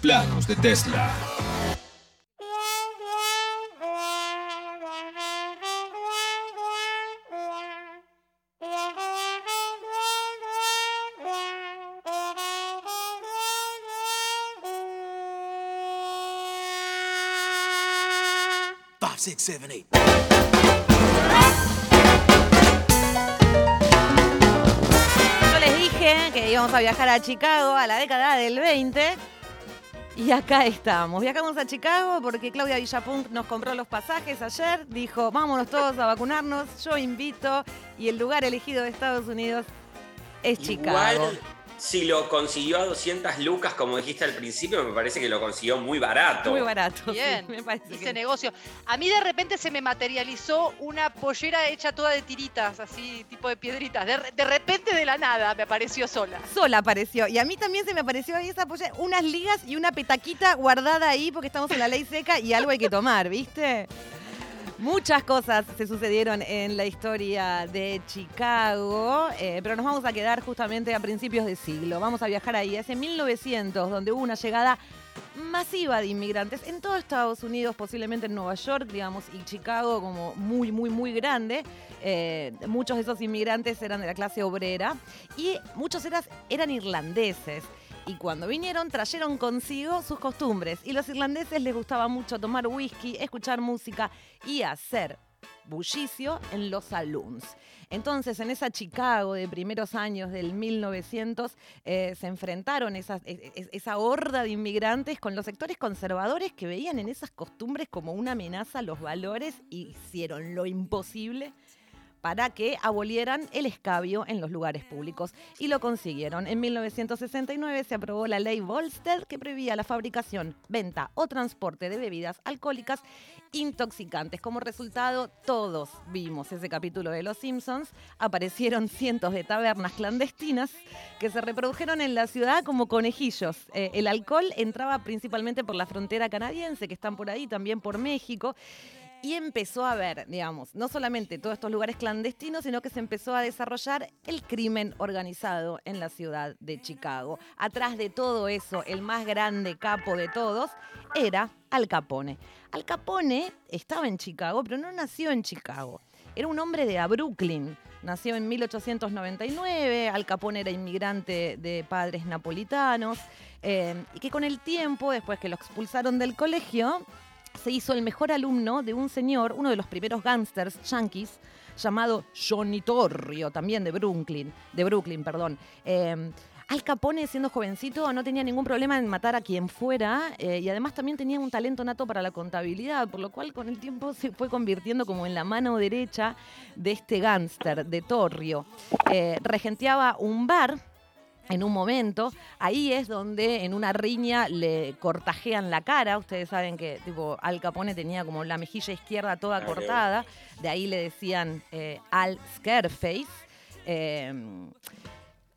Planos de Tesla. Five, six, seven, eight. Yo les dije que íbamos a viajar a Chicago a la década del 20 y acá estamos. Viajamos a Chicago porque Claudia Villapunk nos compró los pasajes ayer, dijo, vámonos todos a vacunarnos, yo invito y el lugar elegido de Estados Unidos es Chicago. Igual, si lo consiguió a 200 lucas, como dijiste al principio, me parece que lo consiguió muy barato. Muy barato. sí, Bien, me parece hice que- negocio. A mí de repente se me materializó una pollera hecha toda de tiritas, así, tipo de piedritas. De, de repente de la nada me apareció sola. Sola apareció. Y a mí también se me apareció ahí esa polla, unas ligas y una petaquita guardada ahí porque estamos en la ley seca y algo hay que tomar, ¿viste? Muchas cosas se sucedieron en la historia de Chicago, eh, pero nos vamos a quedar justamente a principios de siglo. Vamos a viajar ahí, hacia 1900, donde hubo una llegada masiva de inmigrantes en todo Estados Unidos, posiblemente en Nueva York, digamos, y Chicago como muy, muy, muy grande. Eh, muchos de esos inmigrantes eran de la clase obrera y muchos eras- eran irlandeses. Y cuando vinieron, trajeron consigo sus costumbres. Y los irlandeses les gustaba mucho tomar whisky, escuchar música y hacer bullicio en los saloons. Entonces, en esa Chicago de primeros años del 1900, eh, se enfrentaron es- es- esa horda de inmigrantes con los sectores conservadores que veían en esas costumbres como una amenaza a los valores y hicieron lo imposible para que abolieran el escabio en los lugares públicos. Y lo consiguieron. En 1969 se aprobó la ley Volstead que prohibía la fabricación, venta o transporte de bebidas alcohólicas intoxicantes. Como resultado, todos vimos ese capítulo de Los Simpsons. Aparecieron cientos de tabernas clandestinas que se reprodujeron en la ciudad como conejillos. Eh, el alcohol entraba principalmente por la frontera canadiense, que están por ahí, también por México. Y empezó a ver, digamos, no solamente todos estos lugares clandestinos, sino que se empezó a desarrollar el crimen organizado en la ciudad de Chicago. Atrás de todo eso, el más grande capo de todos era Al Capone. Al Capone estaba en Chicago, pero no nació en Chicago. Era un hombre de Brooklyn. Nació en 1899, Al Capone era inmigrante de padres napolitanos, eh, y que con el tiempo, después que lo expulsaron del colegio, se hizo el mejor alumno de un señor, uno de los primeros gangsters yankees, llamado Johnny Torrio, también de Brooklyn, de Brooklyn, perdón. Eh, Al Capone, siendo jovencito, no tenía ningún problema en matar a quien fuera eh, y además también tenía un talento nato para la contabilidad, por lo cual con el tiempo se fue convirtiendo como en la mano derecha de este gángster, de Torrio. Eh, regenteaba un bar en un momento. Ahí es donde en una riña le cortajean la cara. Ustedes saben que tipo Al Capone tenía como la mejilla izquierda toda Ah, cortada. De ahí le decían eh, Al Scareface. Eh,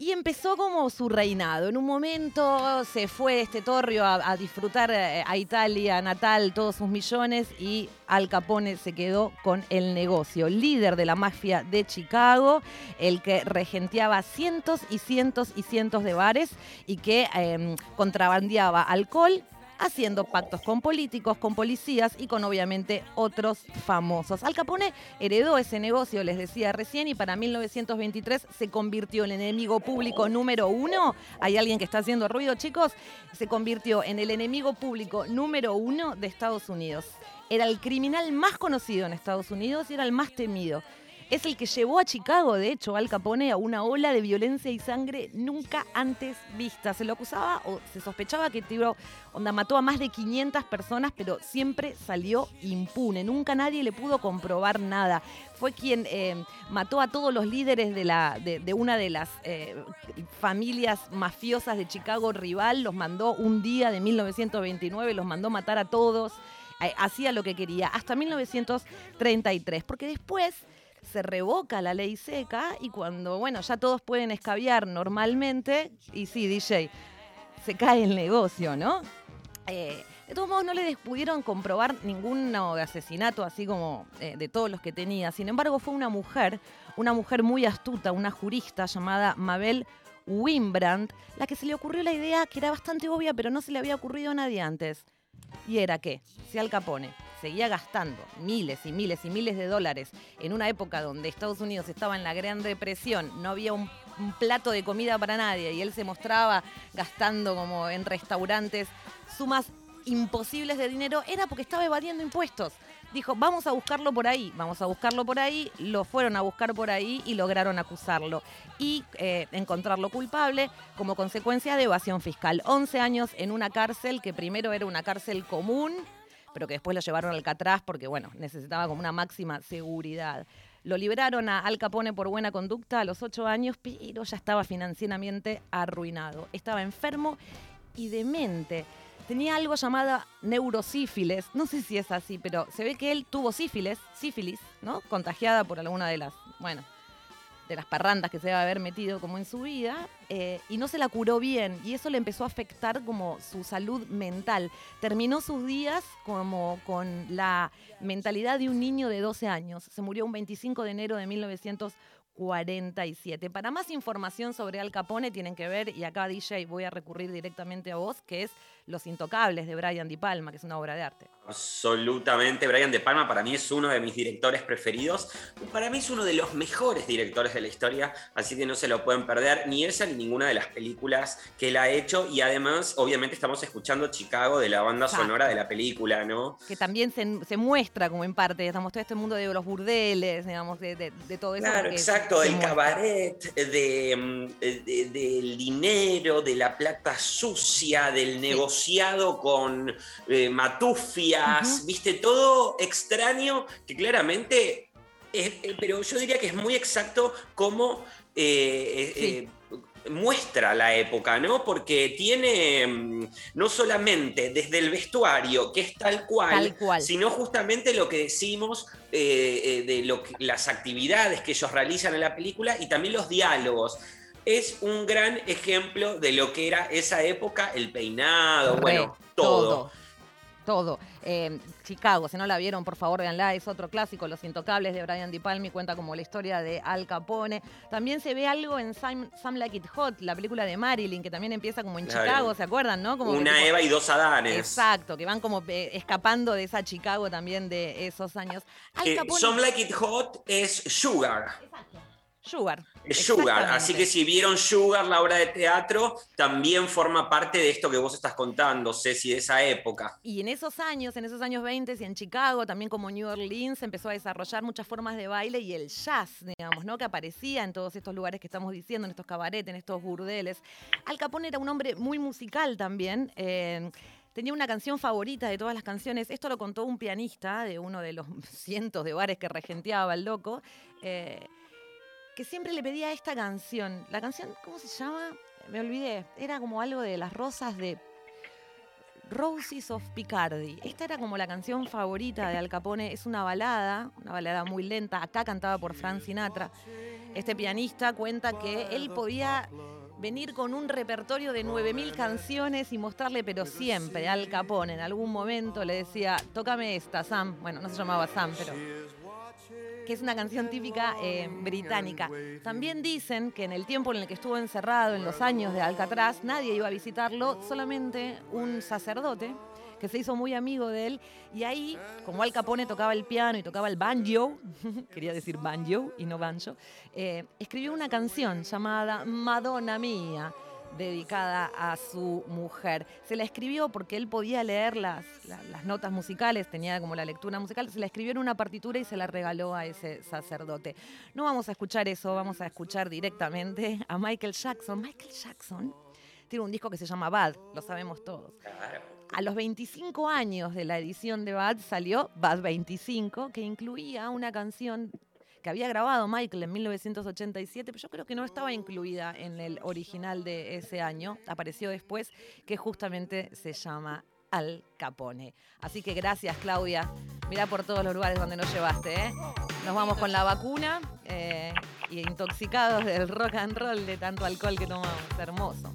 y empezó como su reinado. En un momento se fue este torrio a, disfrutar eh, a Italia natal todos sus millones y Al Capone se quedó con el negocio. Líder de la mafia de Chicago, el que regenteaba cientos y cientos y cientos de bares y que eh, contrabandeaba alcohol haciendo pactos con políticos, con policías y con obviamente otros famosos. Al Capone heredó ese negocio, les decía recién, y para 1923 se convirtió en el enemigo público número uno. ¿Hay alguien que está haciendo ruido, chicos? Se convirtió en el enemigo público número uno de Estados Unidos. Era el criminal más conocido en Estados Unidos y era el más temido. Es el que llevó a Chicago, de hecho, Al Capone a una ola de violencia y sangre nunca antes vista. Se lo acusaba o se sospechaba que tipo, onda, mató a más de 500 personas, pero siempre salió impune. Nunca nadie le pudo comprobar nada. Fue quien eh, mató a todos los líderes de, la, de una de las eh, familias mafiosas de Chicago rival. Los mandó un día de 1929, los mandó matar a todos. Eh, Hacía lo que quería, hasta 1933. Porque después se revoca la ley seca y cuando, bueno, ya todos pueden escabiar normalmente, y sí, DJ, se cae el negocio, ¿no? Eh, de todos modos, no le pudieron comprobar ningún asesinato así como eh, de todos los que tenía. Sin embargo, fue una mujer, una mujer muy astuta, una jurista llamada Mabel Wimbrandt la que se le ocurrió la idea que era bastante obvia, pero no se le había ocurrido a nadie antes. Y era que, si Al Capone seguía gastando miles y miles y miles de dólares en una época donde Estados Unidos estaba en la Gran Depresión, no había un, plato de comida para nadie y él se mostraba gastando como en restaurantes sumas imposibles de dinero, era porque estaba evadiendo impuestos. Dijo, vamos a buscarlo por ahí, vamos a buscarlo por ahí, lo fueron a buscar por ahí y lograron acusarlo y eh, encontrarlo culpable como consecuencia de evasión fiscal. 11 años en una cárcel que primero era una cárcel común, pero que después lo llevaron al Alcatraz porque, bueno, necesitaba como una máxima seguridad. Lo liberaron a Al Capone por buena conducta a los ocho años, pero ya estaba financieramente arruinado. Estaba enfermo y demente tenía algo llamada neurosífilis. No sé si es así, pero se ve que él tuvo sífilis, sífilis, ¿no? Contagiada por alguna de las, bueno, de las parrandas que se debe haber metido como en su vida, eh, y no se la curó bien, y eso le empezó a afectar como su salud mental. Terminó sus días como con la mentalidad de un niño de 12 años. Se murió un 25 de enero de 1900 47. Para más información sobre Al Capone tienen que ver, y acá DJ voy a recurrir directamente a vos, que es Los Intocables de Brian Di Palma, que es una obra de arte. Absolutamente, Brian De Palma para mí es uno de mis directores preferidos, para mí es uno de los mejores directores de la historia, así que no se lo pueden perder ni esa ni ninguna de las películas que él ha hecho y además obviamente estamos escuchando Chicago de la banda sonora de la película, ¿no? Que también se, muestra como en parte, estamos todo este mundo de los burdeles, digamos, de, todo eso. Claro, exacto, del cabaret, del dinero, de la plata sucia, del negociado con eh, Matufia viste, todo extraño que claramente, eh, pero yo diría que es muy exacto como eh, eh, muestra la época, ¿no? Porque tiene mm, no solamente desde el vestuario, que es tal cual, sino justamente lo que decimos de lo las actividades que ellos realizan en la película y también los diálogos es un gran ejemplo de lo que era esa época, el peinado, bueno, todo todo. Eh, Chicago, si no la vieron, por favor, veanla, es otro clásico, Los Intocables de Brian Di Palmi, cuenta como la historia de Al Capone. También se ve algo en Some, Like It Hot, la película de Marilyn, que también empieza como en Chicago, ¿se acuerdan, no? Como Una Eva y dos Adanes. Exacto, que van como eh, escapando de esa Chicago también de esos años. Al Some Like It Hot es Sugar. Exacto. Sugar. Sugar, así que si vieron Sugar, la obra de teatro, también forma parte de esto que vos estás contando, Ceci, de esa época. Y en esos años, en esos años 20 y en Chicago, también como New Orleans, empezó a desarrollar muchas formas de baile y el jazz, digamos, ¿no? Que aparecía en todos estos lugares que estamos diciendo, en estos cabarets, en estos burdeles. Al Capone era un hombre muy musical también. Eh, tenía una canción favorita de todas las canciones. Esto lo contó un pianista de uno de los cientos de bares que regenteaba el loco. Eh, que siempre le pedía esta canción. La canción, ¿cómo se llama? Me olvidé. Era como algo de las rosas de Roses of Picardy. Esta era como la canción favorita de Al Capone. Es una balada, una balada muy lenta. Acá cantaba por Frank Sinatra. Este pianista cuenta que él podía venir con un repertorio de 9.000 canciones y mostrarle, pero siempre, Al Capone en algún momento le decía, tócame esta, Sam. Bueno, no se llamaba Sam, pero que es una canción típica eh, británica. También dicen que en el tiempo en el que estuvo encerrado, en los años de Alcatraz, nadie iba a visitarlo, solamente un sacerdote que se hizo muy amigo de él. Y ahí, como Al Capone tocaba el piano y tocaba el banjo, quería decir banjo y no banjo, eh, escribió una canción llamada Madonna Mía dedicada a su mujer. Se la escribió porque él podía leer las, las, notas musicales, tenía como la lectura musical, se la escribió en una partitura y se la regaló a ese sacerdote. No vamos a escuchar eso, vamos a escuchar directamente a Michael Jackson. Michael Jackson tiene un disco que se llama Bad, lo sabemos todos. A los 25 años de la edición de Bad salió Bad 25, que incluía una canción que había grabado Michael en 1987, pero yo creo que no estaba incluida en el original de ese año, apareció después, que justamente se llama Al Capone. Así que gracias, Claudia. Mirá por todos los lugares donde nos llevaste. ¿eh? Nos vamos con la vacuna eh, y intoxicados del rock and roll de tanto alcohol que tomamos. Hermoso.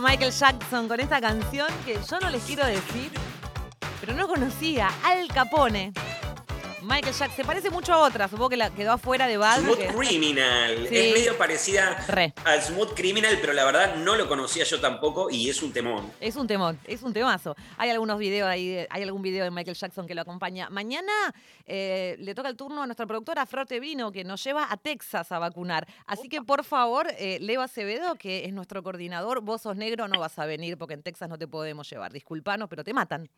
Michael Jackson con esta canción que yo no les quiero decir, pero no conocía. Al Capone. Michael Jackson. Se parece mucho a otra. Supongo que la quedó afuera de Bad. Smooth Criminal. Sí. Es medio parecida Re. a Smooth Criminal, pero la verdad no lo conocía yo tampoco y es un temón. Es un temón, es un temazo. Hay algunos videos ahí, hay algún video de Michael Jackson que lo acompaña. Mañana eh, le toca el turno a nuestra productora Frote Vino, que nos lleva a Texas a vacunar. Así que, por favor, eh, Leo Acevedo, que es nuestro coordinador, vos sos negro, no vas a venir porque en Texas no te podemos llevar. Disculpanos, pero te matan.